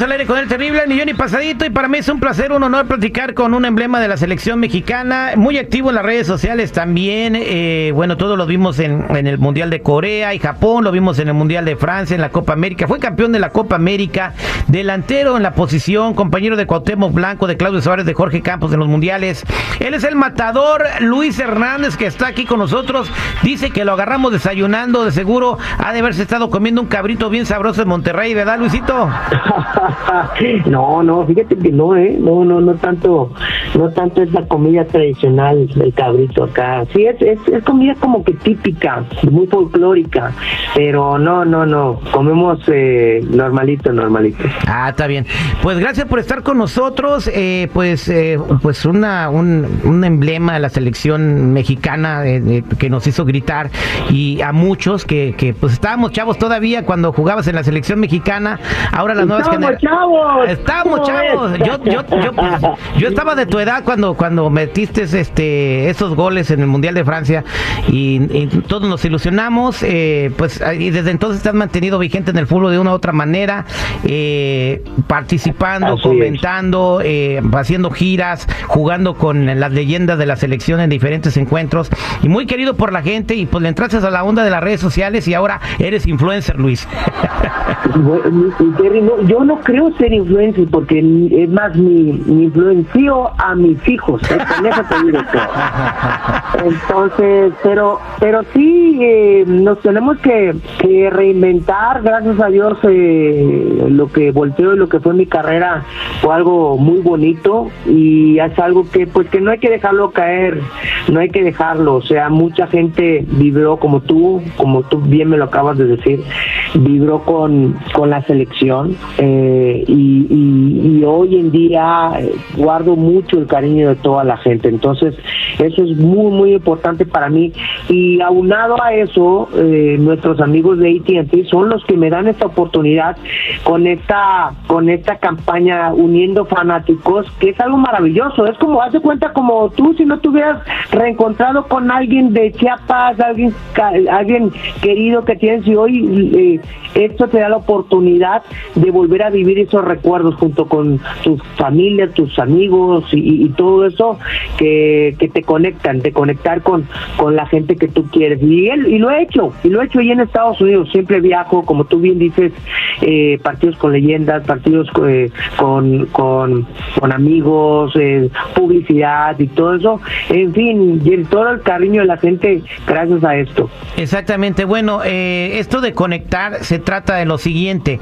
Estamos al aire con el terrible millón y pasadito y para mí es un placer, un honor platicar con un emblema de la selección mexicana, muy activo en las redes sociales también, eh, bueno, todos lo vimos en, en, el Mundial de Corea y Japón, lo vimos en el Mundial de Francia, en la Copa América, fue campeón de la Copa América, delantero en la posición, compañero de Cuauhtémoc Blanco, de Claudio Suárez, de Jorge Campos en los Mundiales, él es el matador Luis Hernández que está aquí con nosotros, dice que lo agarramos desayunando, de seguro ha de haberse estado comiendo un cabrito bien sabroso en Monterrey, ¿verdad Luisito? no, no, fíjate que no, eh, no, no, no tanto, no tanto es la comida tradicional del cabrito acá. Sí, es, es, es comida como que típica, muy folclórica, pero no, no, no, comemos eh, normalito, normalito. Ah, está bien. Pues gracias por estar con nosotros, eh, pues, eh, pues una, un, un, emblema de la selección mexicana eh, que nos hizo gritar y a muchos que, que pues estábamos chavos todavía cuando jugabas en la selección mexicana, ahora las nuevas Estamos chavos. Estamos chavos. Yo, yo, yo, pues, yo, estaba de tu edad cuando, cuando metiste este, esos goles en el Mundial de Francia y, y todos nos ilusionamos. Eh, pues y desde entonces te has mantenido vigente en el fútbol de una u otra manera, eh, participando, Así comentando, eh, haciendo giras, jugando con las leyendas de la selección en diferentes encuentros y muy querido por la gente y pues le entraste a la onda de las redes sociales y ahora eres influencer, Luis. yo no creo ser influencer porque es más mi, mi influencio a mis hijos ¿eh? con eso te digo todo. entonces pero pero sí eh, nos tenemos que, que, reinventar gracias a Dios eh, lo que volteó y lo que fue mi carrera fue algo muy bonito y es algo que pues que no hay que dejarlo caer no hay que dejarlo o sea mucha gente vibró como tú como tú bien me lo acabas de decir vibró con con la selección eh, y, y, hoy en día eh, guardo mucho el cariño de toda la gente. Entonces, eso es muy, muy importante para mí. Y aunado a eso, eh, nuestros amigos de ATT son los que me dan esta oportunidad con esta, con esta campaña uniendo fanáticos, que es algo maravilloso. Es como, hace cuenta como tú si no te hubieras reencontrado con alguien de Chiapas, alguien, alguien querido que tienes y hoy eh, esto te da la oportunidad de volver a vivir esos recuerdos junto con tu familia, tus amigos y, y todo eso que, te conectan, de conectar con, con la gente que tú quieres. Y, él, y lo he hecho, y lo he hecho ahí en Estados Unidos. Siempre viajo, como tú bien dices, eh, partidos con leyendas, partidos eh, con, con, con, amigos, eh, publicidad y todo eso. En fin, y todo el cariño de la gente gracias a esto. Exactamente. Bueno, eh, esto de conectar se trata de lo siguiente.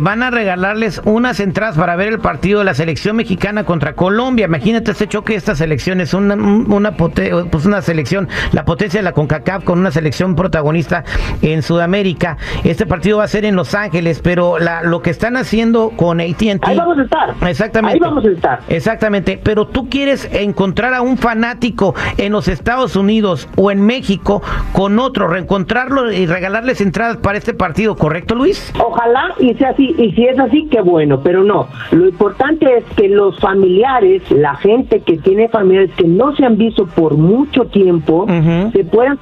Van a regalarles unas entradas para ver el partido de la selección mexicana contra Colombia. Imagínate este choque de estas selecciones, una, una, pues una selección, la potencia de la CONCACAF con una selección protagonista en Sudamérica. Este partido va a ser en Los Ángeles, pero la, lo que están haciendo con AT&T... Ahí vamos a estar. Exactamente. Ahí vamos a estar. Exactamente, pero tú quieres encontrar a un fanático en los Estados Unidos o en México con otro, reencontrarlo y regalarles entradas para este partido, ¿correcto, Luis? Ojalá y sea así, y si es así, qué bueno, pero no. Lo importante es que los familiares, la gente que tiene familiares que no se han visto por mucho tiempo, uh -huh. se puedan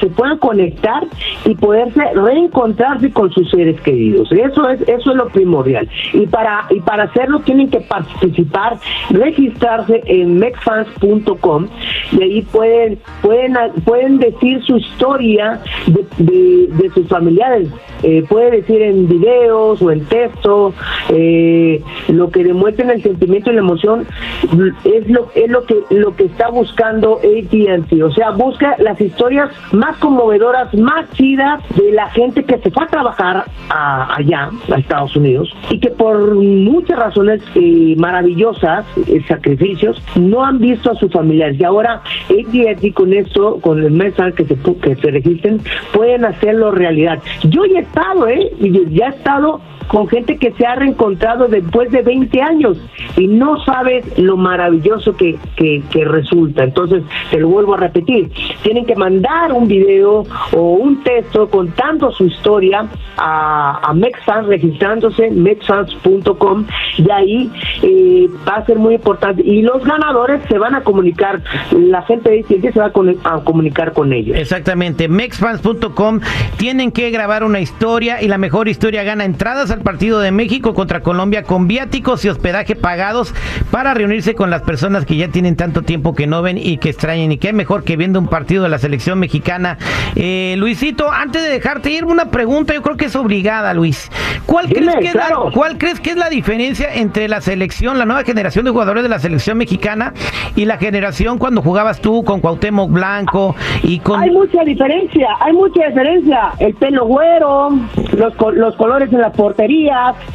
se puedan conectar y poderse reencontrarse con sus seres queridos. Eso es eso es lo primordial. Y para y para hacerlo tienen que participar, registrarse en mexfans.com y ahí pueden pueden pueden decir su historia de, de, de sus familiares. Eh, puede decir en videos o en texto eh, lo que demuestren el sentimiento y la emoción es lo es lo que lo que está buscando AT&T, o sea, busca las historias más conmovedoras, más chidas de la gente que se fue a trabajar allá a Estados Unidos y que por muchas razones eh, maravillosas, eh, sacrificios, no han visto a sus familiares y ahora AT&T con esto, con el mensaje que se que se registren, pueden hacerlo realidad. Yo ya estado, ¿eh? Ya he estado con gente que se ha reencontrado después de 20 años y no sabes lo maravilloso que, que, resulta. Entonces, te lo vuelvo a repetir, tienen que mandar un video o un texto contando su historia a, a Mexfans, registrándose en mexfans.com y ahí eh, va a ser muy importante. Y los ganadores se van a comunicar, la gente de que se va a, comunicar con ellos. Exactamente, mexfans.com tienen que grabar una historia y la mejor historia gana entradas partido de México contra Colombia con viáticos y hospedaje pagados para reunirse con las personas que ya tienen tanto tiempo que no ven y que extrañen. Y qué mejor que viendo un partido de la selección mexicana. Eh, Luisito, antes de dejarte ir, una pregunta, yo creo que es obligada, Luis. ¿Cuál, crees que es la, ¿Cuál crees que es la diferencia entre la selección, la nueva generación de jugadores de la selección mexicana y la generación cuando jugabas tú con Cuauhtémoc Blanco y con... Hay mucha diferencia, hay mucha diferencia. El pelo güero, los, los colores en la portería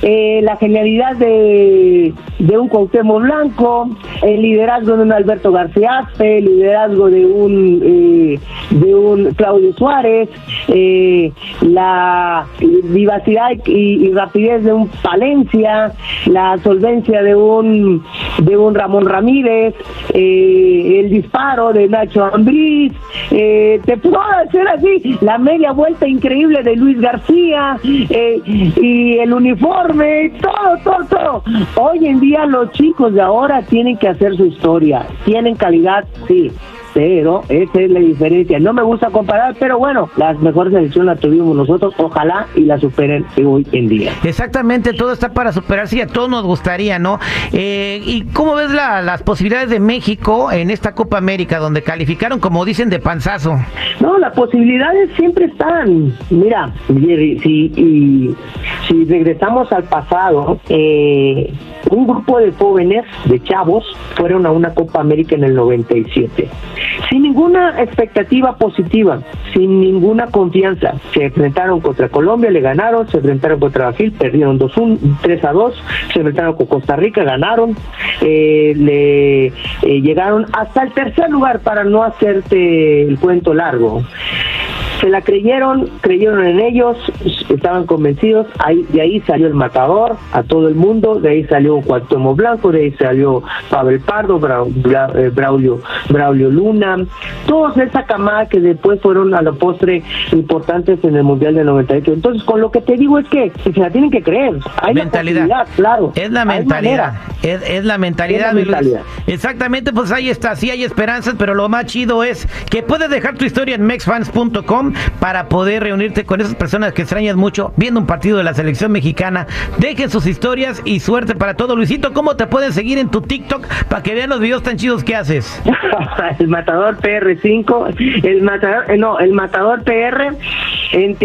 eh, la genialidad de, un Cuauhtémoc Blanco, el liderazgo de un Alberto García el liderazgo de un eh, de un Claudio Suárez, eh, la vivacidad y, rapidez de un Palencia, la solvencia de un de un Ramón Ramírez, el disparo de Nacho Ambriz, te puedo hacer así la media vuelta increíble de Luis García y el uniforme, todo, todo, todo. Hoy en día los chicos de ahora tienen que hacer su historia, tienen calidad, sí, pero esa es la diferencia. No me gusta comparar, pero bueno, las mejores elecciones las tuvimos nosotros, ojalá y la superen hoy en día. Exactamente, todo está para superarse y a todos nos gustaría, ¿no? Eh, ¿Y cómo ves las posibilidades de México en esta Copa América, donde calificaron, como dicen, de panzazo? No, las posibilidades siempre están. Mira, Jerry, si, si regresamos al pasado, eh, un grupo de jóvenes, de chavos, fueron a una Copa América en el 97 sin ninguna expectativa positiva, sin ninguna confianza. Se enfrentaron contra Colombia, le ganaron, se enfrentaron contra Brasil, perdieron 2-1, 3 a 2, se enfrentaron con Costa Rica, ganaron, eh, le eh, llegaron hasta el tercer lugar para no hacerte el cuento largo. Se la creyeron, creyeron en ellos, estaban convencidos, ahí, de ahí salió el matador a todo el mundo, de ahí salió Cuauhtémoc Blanco, de ahí salió Pavel Pardo, eh, Braulio, Braulio Luna, todos esa camada que después fueron a la postre importantes en el Mundial del 98. Entonces, con lo que te digo es que se la tienen que creer. Hay mentalidad, claro. Es la mentalidad, es, la mentalidad, Exactamente, pues ahí está, sí hay esperanzas, pero lo más chido es que puedes dejar tu historia en mexfans.com para poder reunirte con esas personas que extrañas mucho viendo un partido de la selección mexicana. Dejen sus historias y suerte para todo. Luisito, ¿cómo te pueden seguir en tu TikTok para que vean los videos tan chidos que haces? el Matador PR5, el Matador, eh, no, el Matador PR. En,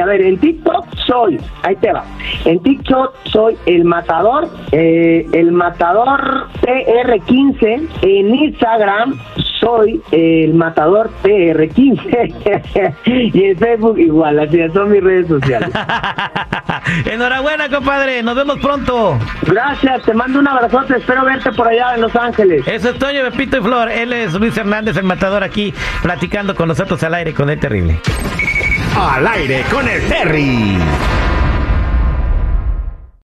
a ver, en TikTok soy, ahí te va. En TikTok soy el Matador, eh, el Matador PR15. En Instagram soy el Matador PR15 y en Facebook igual, así son mis redes sociales. Enhorabuena, compadre, nos vemos pronto. Gracias, te mando un abrazote, espero verte por allá en Los Ángeles. Eso es Toño, Pepito y Flor, él es Luis Hernández, el Matador aquí, platicando con nosotros al aire con el terrible. Al aire con el Terry.